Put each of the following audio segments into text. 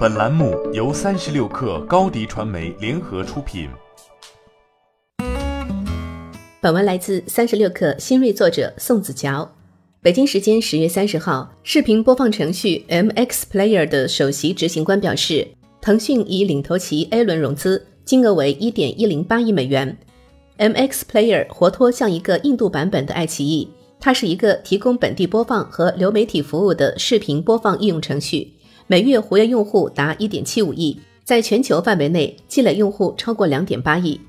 本栏目由三十六氪高低传媒联合出品。本文来自三十六氪新锐作者宋子乔。北京时间十月三十号，视频播放程序 MX Player 的首席执行官表示，腾讯已领投其 A 轮融资，金额为一点一零八亿美元。MX Player 活脱像一个印度版本的爱奇艺。它是一个提供本地播放和流媒体服务的视频播放应用程序，每月活跃用户达1.75亿，在全球范围内积累用户超过2.8亿。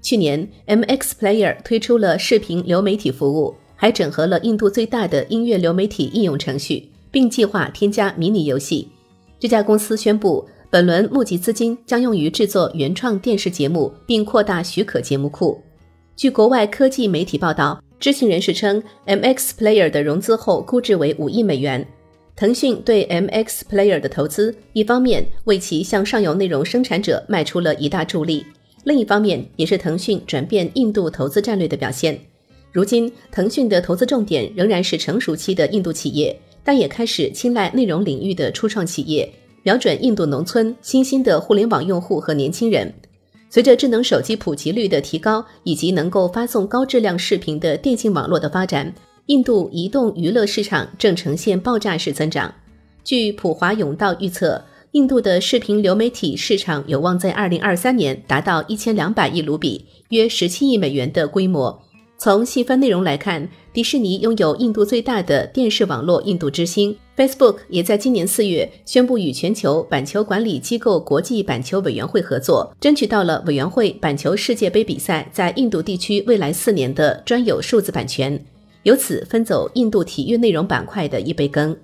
去年，MX Player 推出了视频流媒体服务，还整合了印度最大的音乐流媒体应用程序，并计划添加迷你游戏。这家公司宣布，本轮募集资金将用于制作原创电视节目，并扩大许可节目库。据国外科技媒体报道。知情人士称，MX Player 的融资后估值为五亿美元。腾讯对 MX Player 的投资，一方面为其向上游内容生产者迈出了一大助力，另一方面也是腾讯转变印度投资战略的表现。如今，腾讯的投资重点仍然是成熟期的印度企业，但也开始青睐内容领域的初创企业，瞄准印度农村新兴的互联网用户和年轻人。随着智能手机普及率的提高，以及能够发送高质量视频的电信网络的发展，印度移动娱乐市场正呈现爆炸式增长。据普华永道预测，印度的视频流媒体市场有望在二零二三年达到一千两百亿卢比，约十七亿美元的规模。从细分内容来看，迪士尼拥有印度最大的电视网络“印度之星”。Facebook 也在今年四月宣布与全球板球管理机构国际板球委员会合作，争取到了委员会板球世界杯比赛在印度地区未来四年的专有数字版权，由此分走印度体育内容板块的一杯羹。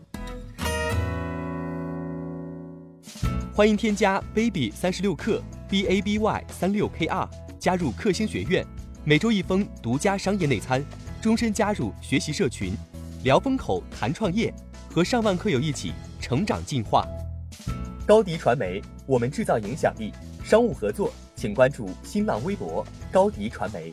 欢迎添加 baby 三十六克 b a b y 三六 k r 加入克星学院。每周一封独家商业内参，终身加入学习社群，聊风口谈创业，和上万课友一起成长进化。高迪传媒，我们制造影响力。商务合作，请关注新浪微博高迪传媒。